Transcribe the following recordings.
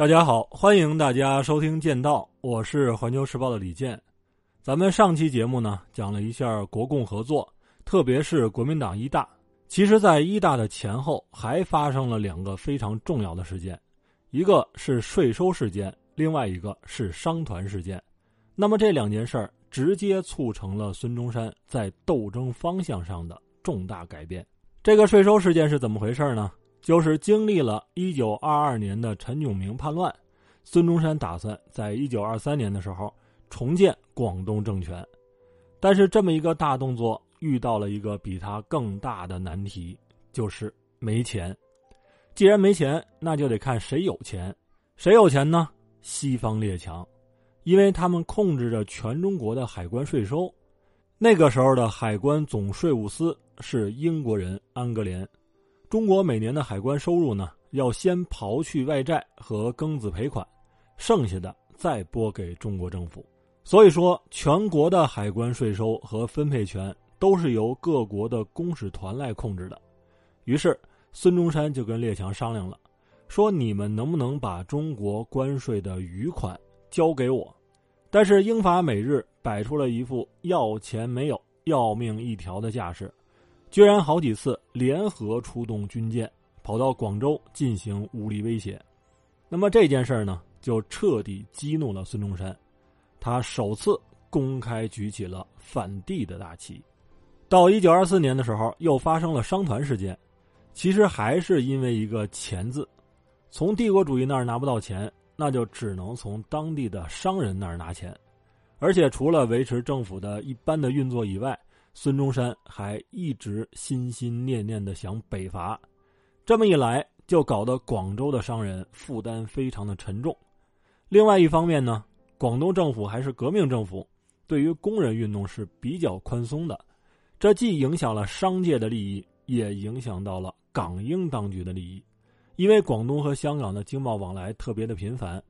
大家好，欢迎大家收听《剑道》，我是环球时报的李健。咱们上期节目呢，讲了一下国共合作，特别是国民党一大。其实，在一大的前后，还发生了两个非常重要的事件，一个是税收事件，另外一个是商团事件。那么这两件事儿，直接促成了孙中山在斗争方向上的重大改变。这个税收事件是怎么回事呢？就是经历了一九二二年的陈炯明叛乱，孙中山打算在一九二三年的时候重建广东政权，但是这么一个大动作遇到了一个比他更大的难题，就是没钱。既然没钱，那就得看谁有钱。谁有钱呢？西方列强，因为他们控制着全中国的海关税收。那个时候的海关总税务司是英国人安格连。中国每年的海关收入呢，要先刨去外债和庚子赔款，剩下的再拨给中国政府。所以说，全国的海关税收和分配权都是由各国的公使团来控制的。于是，孙中山就跟列强商量了，说：“你们能不能把中国关税的余款交给我？”但是，英法美日摆出了一副要钱没有、要命一条的架势。居然好几次联合出动军舰，跑到广州进行武力威胁。那么这件事呢，就彻底激怒了孙中山，他首次公开举起了反帝的大旗。到一九二四年的时候，又发生了商团事件，其实还是因为一个“钱”字。从帝国主义那儿拿不到钱，那就只能从当地的商人那儿拿钱，而且除了维持政府的一般的运作以外。孙中山还一直心心念念的想北伐，这么一来，就搞得广州的商人负担非常的沉重。另外一方面呢，广东政府还是革命政府，对于工人运动是比较宽松的，这既影响了商界的利益，也影响到了港英当局的利益。因为广东和香港的经贸往来特别的频繁，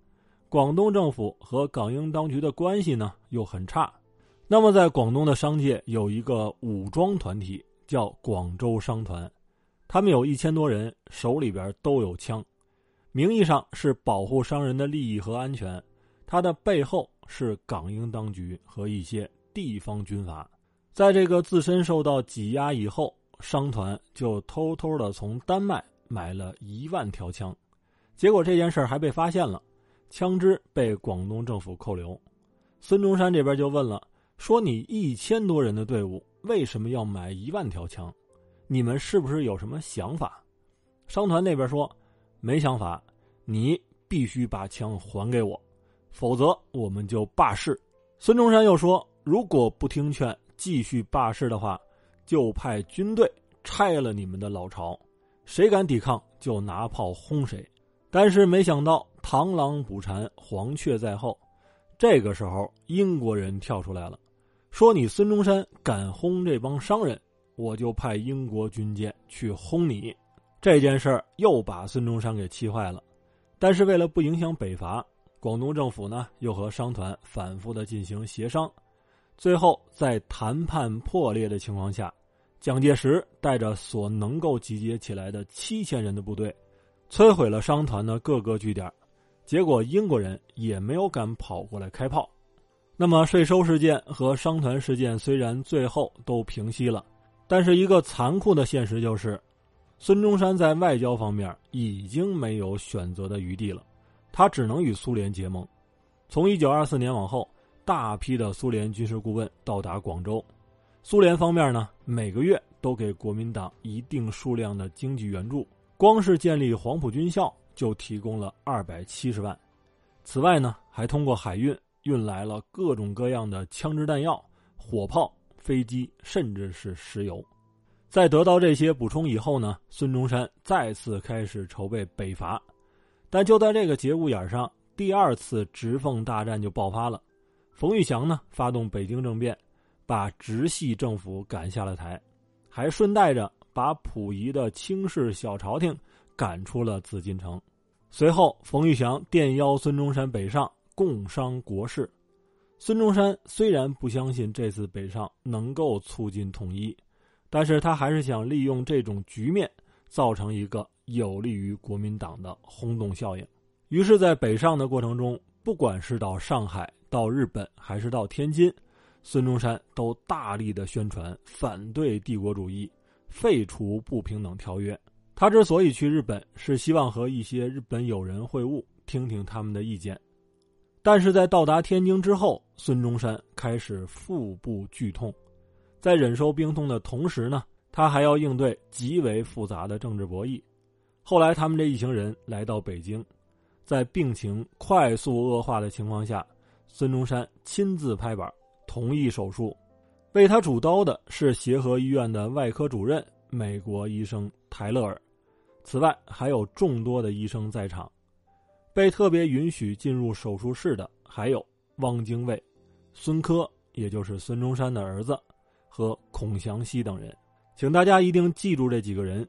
广东政府和港英当局的关系呢又很差。那么，在广东的商界有一个武装团体，叫广州商团，他们有一千多人，手里边都有枪，名义上是保护商人的利益和安全，它的背后是港英当局和一些地方军阀。在这个自身受到挤压以后，商团就偷偷的从丹麦买了一万条枪，结果这件事还被发现了，枪支被广东政府扣留，孙中山这边就问了。说你一千多人的队伍为什么要买一万条枪？你们是不是有什么想法？商团那边说没想法，你必须把枪还给我，否则我们就罢市。孙中山又说，如果不听劝继续罢市的话，就派军队拆了你们的老巢，谁敢抵抗就拿炮轰谁。但是没想到螳螂捕蝉，黄雀在后，这个时候英国人跳出来了。说你孙中山敢轰这帮商人，我就派英国军舰去轰你。这件事儿又把孙中山给气坏了。但是为了不影响北伐，广东政府呢又和商团反复的进行协商。最后在谈判破裂的情况下，蒋介石带着所能够集结起来的七千人的部队，摧毁了商团的各个据点。结果英国人也没有敢跑过来开炮。那么税收事件和商团事件虽然最后都平息了，但是一个残酷的现实就是，孙中山在外交方面已经没有选择的余地了，他只能与苏联结盟。从一九二四年往后，大批的苏联军事顾问到达广州，苏联方面呢每个月都给国民党一定数量的经济援助，光是建立黄埔军校就提供了二百七十万，此外呢还通过海运。运来了各种各样的枪支弹药、火炮、飞机，甚至是石油。在得到这些补充以后呢，孙中山再次开始筹备北伐。但就在这个节骨眼上，第二次直奉大战就爆发了。冯玉祥呢，发动北京政变，把直系政府赶下了台，还顺带着把溥仪的清室小朝廷赶出了紫禁城。随后，冯玉祥电邀孙中山北上。共商国事，孙中山虽然不相信这次北上能够促进统一，但是他还是想利用这种局面，造成一个有利于国民党的轰动效应。于是，在北上的过程中，不管是到上海、到日本，还是到天津，孙中山都大力的宣传反对帝国主义，废除不平等条约。他之所以去日本，是希望和一些日本友人会晤，听听他们的意见。但是在到达天津之后，孙中山开始腹部剧痛，在忍受病痛的同时呢，他还要应对极为复杂的政治博弈。后来，他们这一行人来到北京，在病情快速恶化的情况下，孙中山亲自拍板同意手术。为他主刀的是协和医院的外科主任美国医生泰勒尔。此外，还有众多的医生在场。被特别允许进入手术室的还有汪精卫、孙科，也就是孙中山的儿子，和孔祥熙等人。请大家一定记住这几个人。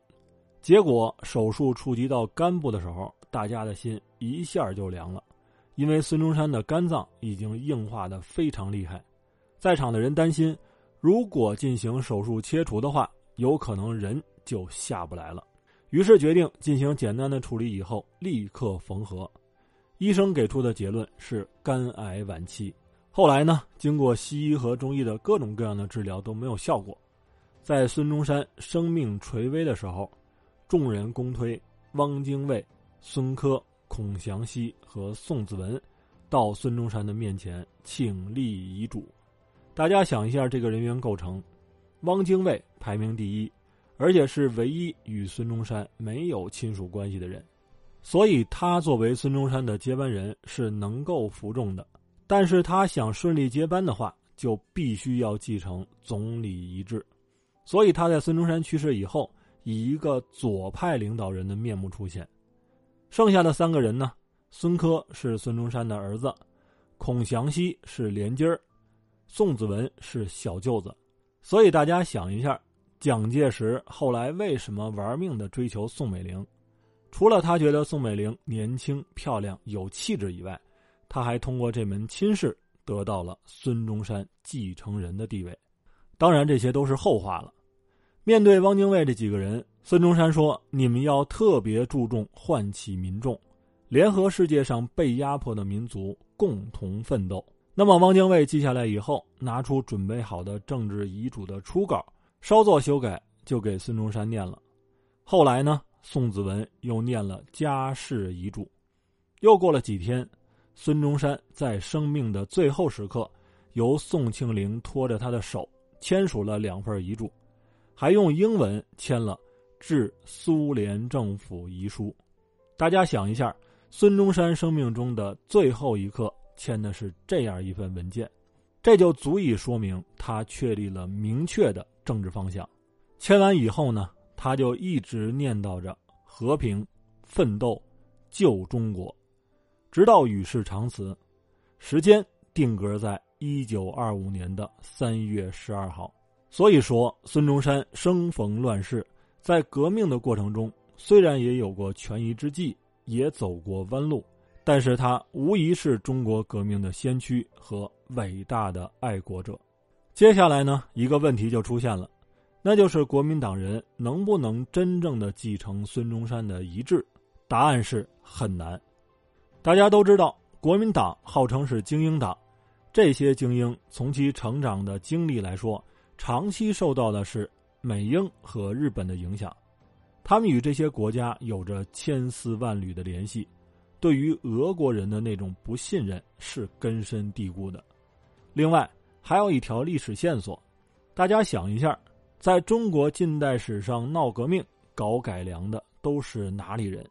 结果手术触及到肝部的时候，大家的心一下就凉了，因为孙中山的肝脏已经硬化的非常厉害。在场的人担心，如果进行手术切除的话，有可能人就下不来了。于是决定进行简单的处理，以后立刻缝合。医生给出的结论是肝癌晚期。后来呢，经过西医和中医的各种各样的治疗都没有效果。在孙中山生命垂危的时候，众人公推汪精卫、孙科、孔祥熙和宋子文到孙中山的面前请立遗嘱。大家想一下这个人员构成：汪精卫排名第一。而且是唯一与孙中山没有亲属关系的人，所以他作为孙中山的接班人是能够服众的。但是他想顺利接班的话，就必须要继承总理遗志。所以他在孙中山去世以后，以一个左派领导人的面目出现。剩下的三个人呢？孙科是孙中山的儿子，孔祥熙是连襟儿，宋子文是小舅子。所以大家想一下。蒋介石后来为什么玩命的追求宋美龄？除了他觉得宋美龄年轻漂亮有气质以外，他还通过这门亲事得到了孙中山继承人的地位。当然，这些都是后话了。面对汪精卫这几个人，孙中山说：“你们要特别注重唤起民众，联合世界上被压迫的民族，共同奋斗。”那么，汪精卫记下来以后，拿出准备好的政治遗嘱的初稿。稍作修改，就给孙中山念了。后来呢，宋子文又念了家事遗嘱。又过了几天，孙中山在生命的最后时刻，由宋庆龄拖着他的手签署了两份遗嘱，还用英文签了致苏联政府遗书。大家想一下，孙中山生命中的最后一刻签的是这样一份文件，这就足以说明他确立了明确的。政治方向，签完以后呢，他就一直念叨着和平、奋斗、救中国，直到与世长辞。时间定格在一九二五年的三月十二号。所以说，孙中山生逢乱世，在革命的过程中，虽然也有过权宜之计，也走过弯路，但是他无疑是中国革命的先驱和伟大的爱国者。接下来呢，一个问题就出现了，那就是国民党人能不能真正的继承孙中山的遗志？答案是很难。大家都知道，国民党号称是精英党，这些精英从其成长的经历来说，长期受到的是美英和日本的影响，他们与这些国家有着千丝万缕的联系，对于俄国人的那种不信任是根深蒂固的。另外，还有一条历史线索，大家想一下，在中国近代史上闹革命、搞改良的都是哪里人？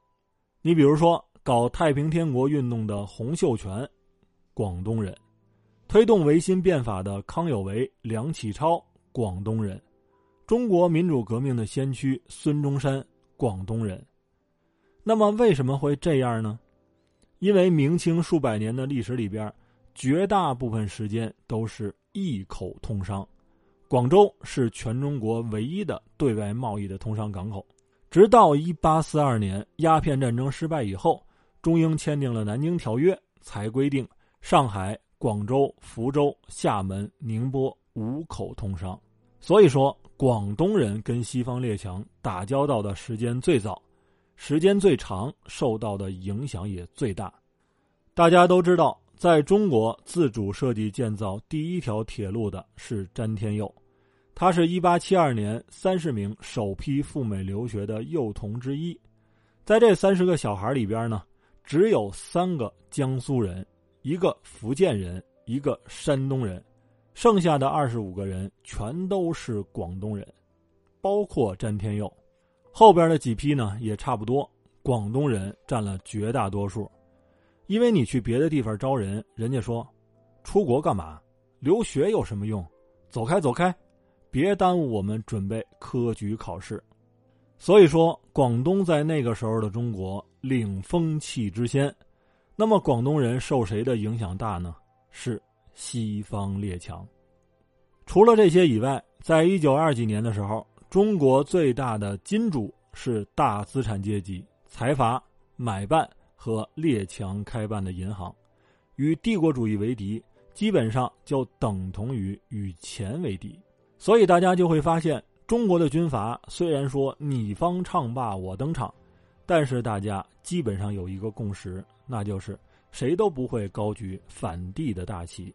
你比如说，搞太平天国运动的洪秀全，广东人；推动维新变法的康有为、梁启超，广东人；中国民主革命的先驱孙中山，广东人。那么为什么会这样呢？因为明清数百年的历史里边，绝大部分时间都是。一口通商，广州是全中国唯一的对外贸易的通商港口。直到一八四二年鸦片战争失败以后，中英签订了《南京条约》，才规定上海、广州、福州、厦门、宁波五口通商。所以说，广东人跟西方列强打交道的时间最早，时间最长，受到的影响也最大。大家都知道，在中国自主设计建造第一条铁路的是詹天佑，他是一八七二年三十名首批赴美留学的幼童之一。在这三十个小孩里边呢，只有三个江苏人，一个福建人，一个山东人，剩下的二十五个人全都是广东人，包括詹天佑。后边的几批呢也差不多，广东人占了绝大多数，因为你去别的地方招人，人家说，出国干嘛？留学有什么用？走开走开，别耽误我们准备科举考试。所以说，广东在那个时候的中国领风气之先。那么，广东人受谁的影响大呢？是西方列强。除了这些以外，在一九二几年的时候。中国最大的金主是大资产阶级、财阀买办和列强开办的银行，与帝国主义为敌，基本上就等同于与钱为敌。所以大家就会发现，中国的军阀虽然说你方唱罢我登场，但是大家基本上有一个共识，那就是谁都不会高举反帝的大旗，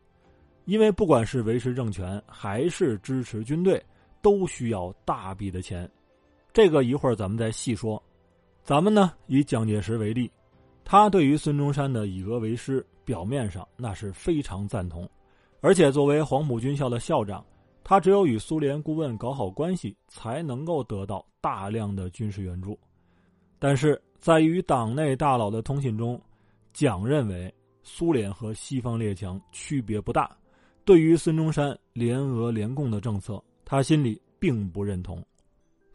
因为不管是维持政权还是支持军队。都需要大笔的钱，这个一会儿咱们再细说。咱们呢以蒋介石为例，他对于孙中山的以俄为师，表面上那是非常赞同，而且作为黄埔军校的校长，他只有与苏联顾问搞好关系，才能够得到大量的军事援助。但是在与党内大佬的通信中，蒋认为苏联和西方列强区别不大，对于孙中山联俄联共的政策。他心里并不认同，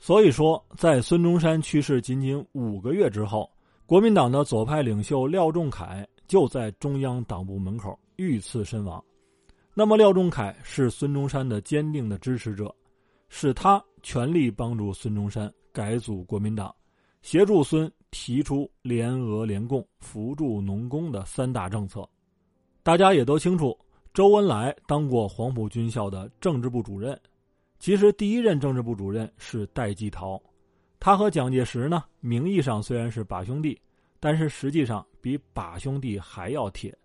所以说，在孙中山去世仅仅五个月之后，国民党的左派领袖廖仲恺就在中央党部门口遇刺身亡。那么，廖仲恺是孙中山的坚定的支持者，是他全力帮助孙中山改组国民党，协助孙提出联俄联共、扶助农工的三大政策。大家也都清楚，周恩来当过黄埔军校的政治部主任。其实，第一任政治部主任是戴季陶，他和蒋介石呢，名义上虽然是把兄弟，但是实际上比把兄弟还要铁，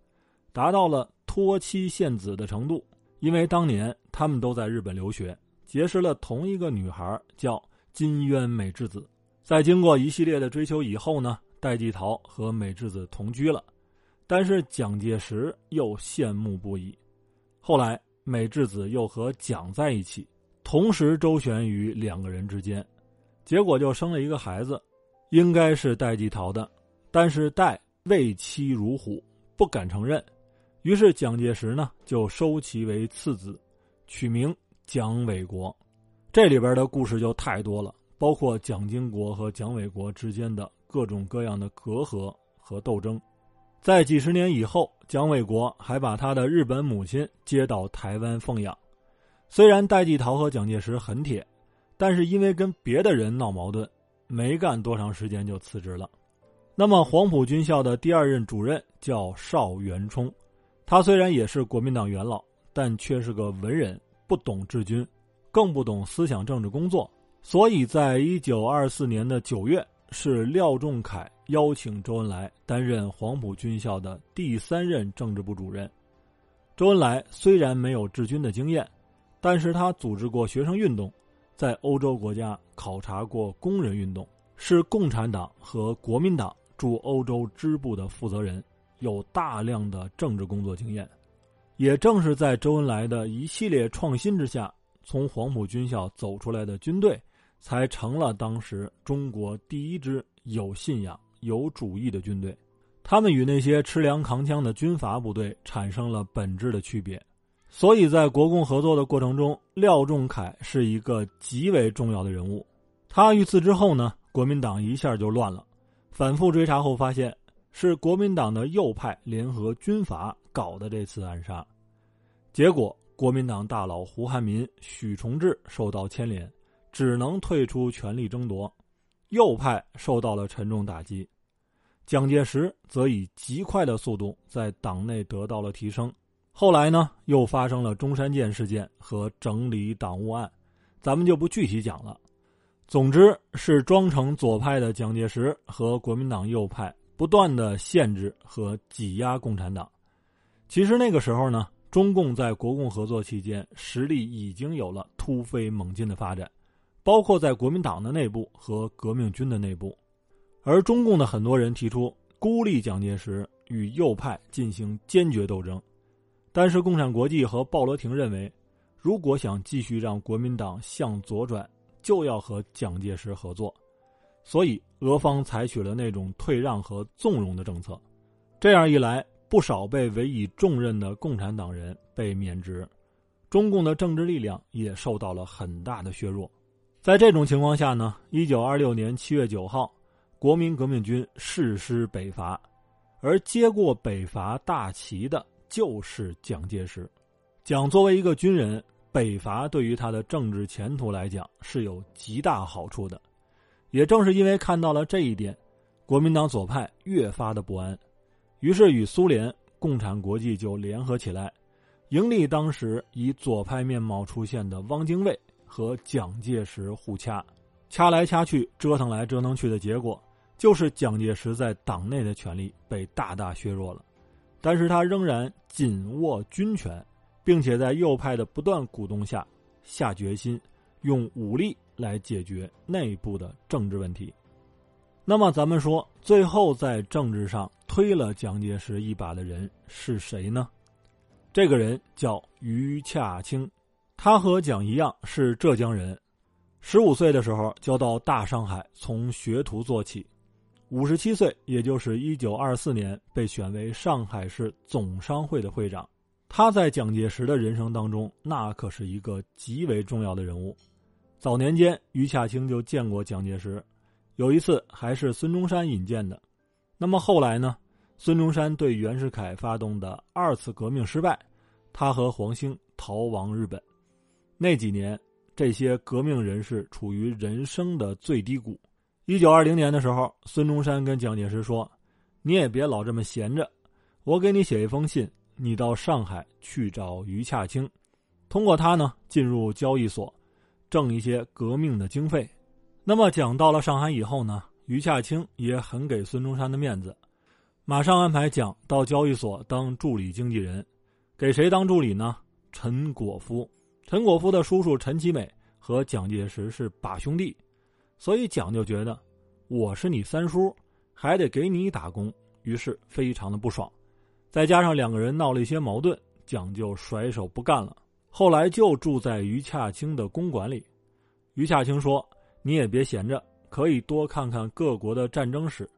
达到了托妻献子的程度。因为当年他们都在日本留学，结识了同一个女孩，叫金渊美智子。在经过一系列的追求以后呢，戴季陶和美智子同居了，但是蒋介石又羡慕不已。后来，美智子又和蒋在一起。同时周旋于两个人之间，结果就生了一个孩子，应该是戴季陶的，但是戴畏妻如虎，不敢承认，于是蒋介石呢就收其为次子，取名蒋纬国。这里边的故事就太多了，包括蒋经国和蒋纬国之间的各种各样的隔阂和斗争。在几十年以后，蒋纬国还把他的日本母亲接到台湾奉养。虽然戴季陶和蒋介石很铁，但是因为跟别的人闹矛盾，没干多长时间就辞职了。那么黄埔军校的第二任主任叫邵元冲，他虽然也是国民党元老，但却是个文人，不懂治军，更不懂思想政治工作。所以在一九二四年的九月，是廖仲恺邀请周恩来担任黄埔军校的第三任政治部主任。周恩来虽然没有治军的经验。但是他组织过学生运动，在欧洲国家考察过工人运动，是共产党和国民党驻欧洲支部的负责人，有大量的政治工作经验。也正是在周恩来的一系列创新之下，从黄埔军校走出来的军队，才成了当时中国第一支有信仰、有主义的军队。他们与那些吃粮扛枪的军阀部队产生了本质的区别。所以在国共合作的过程中，廖仲恺是一个极为重要的人物。他遇刺之后呢，国民党一下就乱了。反复追查后发现，是国民党的右派联合军阀搞的这次暗杀。结果，国民党大佬胡汉民、许崇智受到牵连，只能退出权力争夺，右派受到了沉重打击。蒋介石则以极快的速度在党内得到了提升。后来呢，又发生了中山舰事件和整理党务案，咱们就不具体讲了。总之是装成左派的蒋介石和国民党右派不断的限制和挤压共产党。其实那个时候呢，中共在国共合作期间实力已经有了突飞猛进的发展，包括在国民党的内部和革命军的内部。而中共的很多人提出孤立蒋介石，与右派进行坚决斗争。但是共产国际和鲍罗廷认为，如果想继续让国民党向左转，就要和蒋介石合作，所以俄方采取了那种退让和纵容的政策。这样一来，不少被委以重任的共产党人被免职，中共的政治力量也受到了很大的削弱。在这种情况下呢，一九二六年七月九号，国民革命军誓师北伐，而接过北伐大旗的就是蒋介石。蒋作为一个军人。北伐对于他的政治前途来讲是有极大好处的，也正是因为看到了这一点，国民党左派越发的不安，于是与苏联、共产国际就联合起来，迎立当时以左派面貌出现的汪精卫和蒋介石互掐，掐来掐去，折腾来折腾去的结果，就是蒋介石在党内的权力被大大削弱了，但是他仍然紧握军权。并且在右派的不断鼓动下，下决心用武力来解决内部的政治问题。那么，咱们说，最后在政治上推了蒋介石一把的人是谁呢？这个人叫于洽清，他和蒋一样是浙江人，十五岁的时候就到大上海从学徒做起，五十七岁，也就是一九二四年被选为上海市总商会的会长。他在蒋介石的人生当中，那可是一个极为重要的人物。早年间，余洽清就见过蒋介石，有一次还是孙中山引荐的。那么后来呢？孙中山对袁世凯发动的二次革命失败，他和黄兴逃亡日本。那几年，这些革命人士处于人生的最低谷。一九二零年的时候，孙中山跟蒋介石说：“你也别老这么闲着，我给你写一封信。”你到上海去找余洽清，通过他呢进入交易所，挣一些革命的经费。那么蒋到了上海以后呢，余洽清也很给孙中山的面子，马上安排蒋到交易所当助理经纪人。给谁当助理呢？陈果夫。陈果夫的叔叔陈其美和蒋介石是把兄弟，所以蒋就觉得我是你三叔，还得给你打工，于是非常的不爽。再加上两个人闹了一些矛盾，蒋就甩手不干了。后来就住在于洽清的公馆里。于洽清说：“你也别闲着，可以多看看各国的战争史，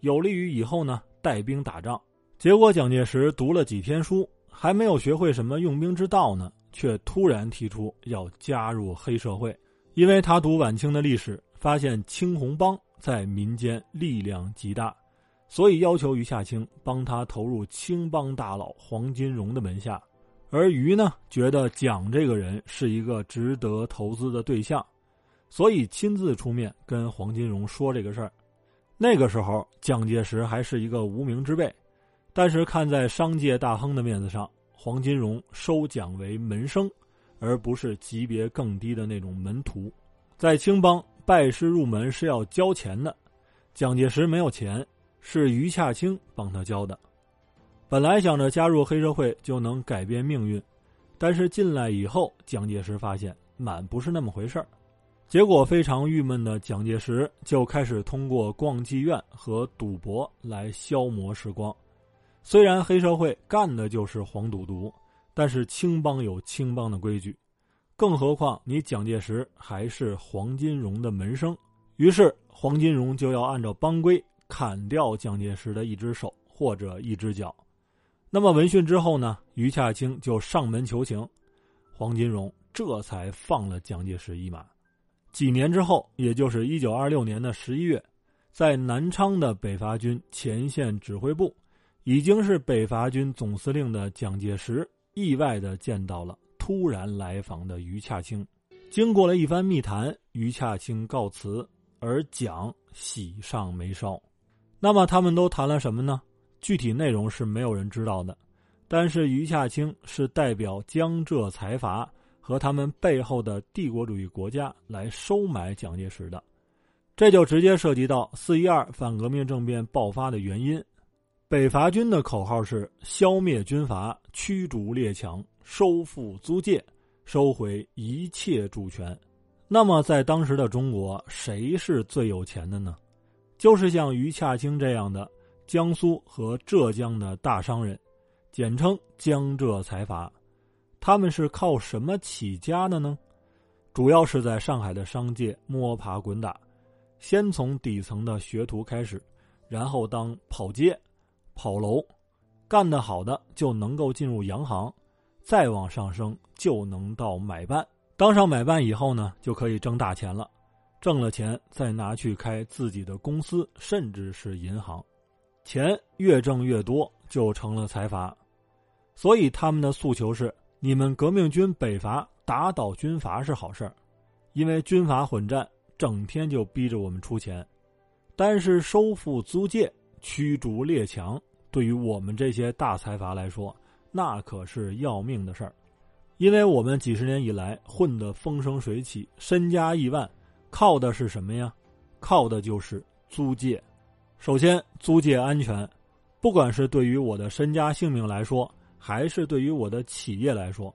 有利于以后呢带兵打仗。”结果蒋介石读了几天书，还没有学会什么用兵之道呢，却突然提出要加入黑社会，因为他读晚清的历史，发现青红帮在民间力量极大。所以要求余夏清帮他投入青帮大佬黄金荣的门下，而余呢觉得蒋这个人是一个值得投资的对象，所以亲自出面跟黄金荣说这个事儿。那个时候蒋介石还是一个无名之辈，但是看在商界大亨的面子上，黄金荣收蒋为门生，而不是级别更低的那种门徒。在青帮拜师入门是要交钱的，蒋介石没有钱。是余洽清帮他交的。本来想着加入黑社会就能改变命运，但是进来以后，蒋介石发现满不是那么回事儿。结果非常郁闷的蒋介石就开始通过逛妓院和赌博来消磨时光。虽然黑社会干的就是黄赌毒，但是青帮有青帮的规矩，更何况你蒋介石还是黄金荣的门生。于是黄金荣就要按照帮规。砍掉蒋介石的一只手或者一只脚，那么闻讯之后呢？余洽清就上门求情，黄金荣这才放了蒋介石一马。几年之后，也就是一九二六年的十一月，在南昌的北伐军前线指挥部，已经是北伐军总司令的蒋介石，意外的见到了突然来访的余洽清。经过了一番密谈，余洽清告辞，而蒋喜上眉梢。那么他们都谈了什么呢？具体内容是没有人知道的，但是余洽清是代表江浙财阀和他们背后的帝国主义国家来收买蒋介石的。这就直接涉及到四一二反革命政变爆发的原因。北伐军的口号是消灭军阀、驱逐列强、收复租界、收回一切主权。那么，在当时的中国，谁是最有钱的呢？就是像于洽清这样的江苏和浙江的大商人，简称江浙财阀。他们是靠什么起家的呢？主要是在上海的商界摸爬滚打，先从底层的学徒开始，然后当跑街。跑楼，干得好的就能够进入洋行，再往上升就能到买办。当上买办以后呢，就可以挣大钱了。挣了钱再拿去开自己的公司，甚至是银行，钱越挣越多，就成了财阀。所以他们的诉求是：你们革命军北伐打倒军阀是好事儿，因为军阀混战，整天就逼着我们出钱。但是收复租界。驱逐列强，对于我们这些大财阀来说，那可是要命的事儿，因为我们几十年以来混得风生水起，身家亿万，靠的是什么呀？靠的就是租界。首先，租界安全，不管是对于我的身家性命来说，还是对于我的企业来说，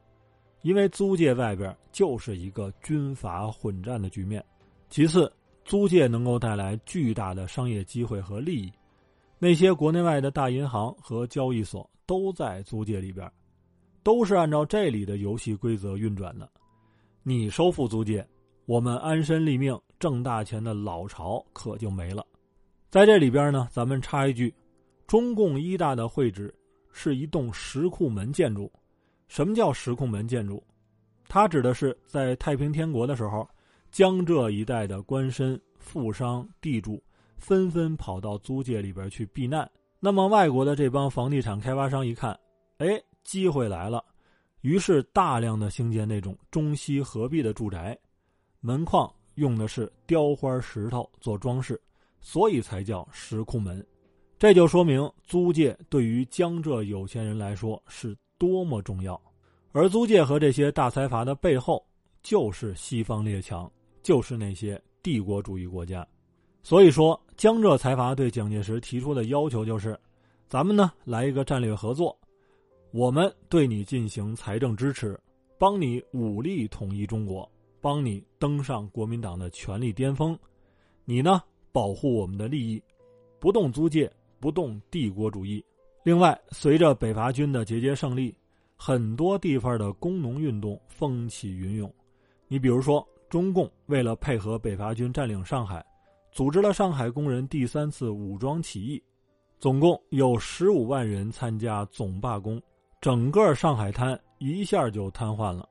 因为租界外边就是一个军阀混战的局面。其次，租界能够带来巨大的商业机会和利益。那些国内外的大银行和交易所都在租界里边，都是按照这里的游戏规则运转的。你收复租界，我们安身立命、挣大钱的老巢可就没了。在这里边呢，咱们插一句：中共一大的会址是一栋石库门建筑。什么叫石库门建筑？它指的是在太平天国的时候，江浙一带的官绅、富商、地主。纷纷跑到租界里边去避难。那么，外国的这帮房地产开发商一看，哎，机会来了，于是大量的兴建那种中西合璧的住宅，门框用的是雕花石头做装饰，所以才叫石库门。这就说明租界对于江浙有钱人来说是多么重要。而租界和这些大财阀的背后，就是西方列强，就是那些帝国主义国家。所以说，江浙财阀对蒋介石提出的要求就是：咱们呢来一个战略合作，我们对你进行财政支持，帮你武力统一中国，帮你登上国民党的权力巅峰。你呢保护我们的利益，不动租界，不动帝国主义。另外，随着北伐军的节节胜利，很多地方的工农运动风起云涌。你比如说，中共为了配合北伐军占领上海。组织了上海工人第三次武装起义，总共有十五万人参加总罢工，整个上海滩一下就瘫痪了。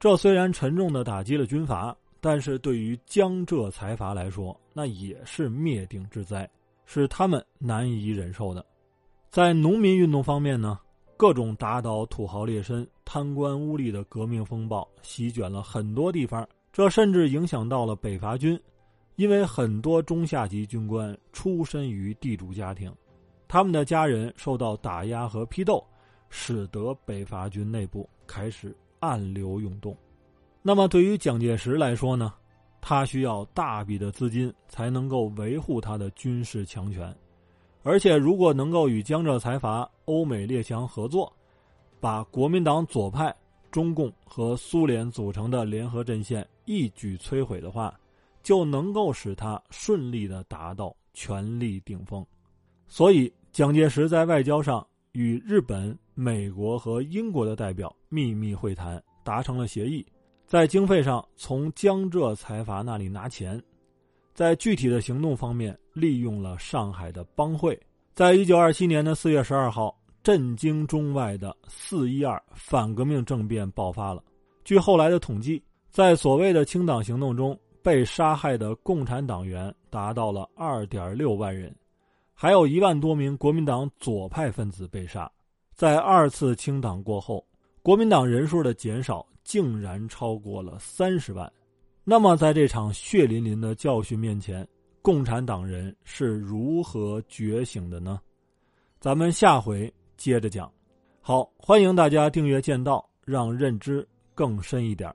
这虽然沉重的打击了军阀，但是对于江浙财阀来说，那也是灭顶之灾，是他们难以忍受的。在农民运动方面呢，各种打倒土豪劣绅、贪官污吏的革命风暴席卷了很多地方，这甚至影响到了北伐军。因为很多中下级军官出身于地主家庭，他们的家人受到打压和批斗，使得北伐军内部开始暗流涌动。那么，对于蒋介石来说呢？他需要大笔的资金才能够维护他的军事强权，而且如果能够与江浙财阀、欧美列强合作，把国民党左派、中共和苏联组成的联合阵线一举摧毁的话。就能够使他顺利的达到权力顶峰，所以蒋介石在外交上与日本、美国和英国的代表秘密会谈，达成了协议，在经费上从江浙财阀那里拿钱，在具体的行动方面利用了上海的帮会，在一九二七年的四月十二号，震惊中外的四一二反革命政变爆发了。据后来的统计，在所谓的清党行动中。被杀害的共产党员达到了二点六万人，还有一万多名国民党左派分子被杀。在二次清党过后，国民党人数的减少竟然超过了三十万。那么，在这场血淋淋的教训面前，共产党人是如何觉醒的呢？咱们下回接着讲。好，欢迎大家订阅《剑道》，让认知更深一点。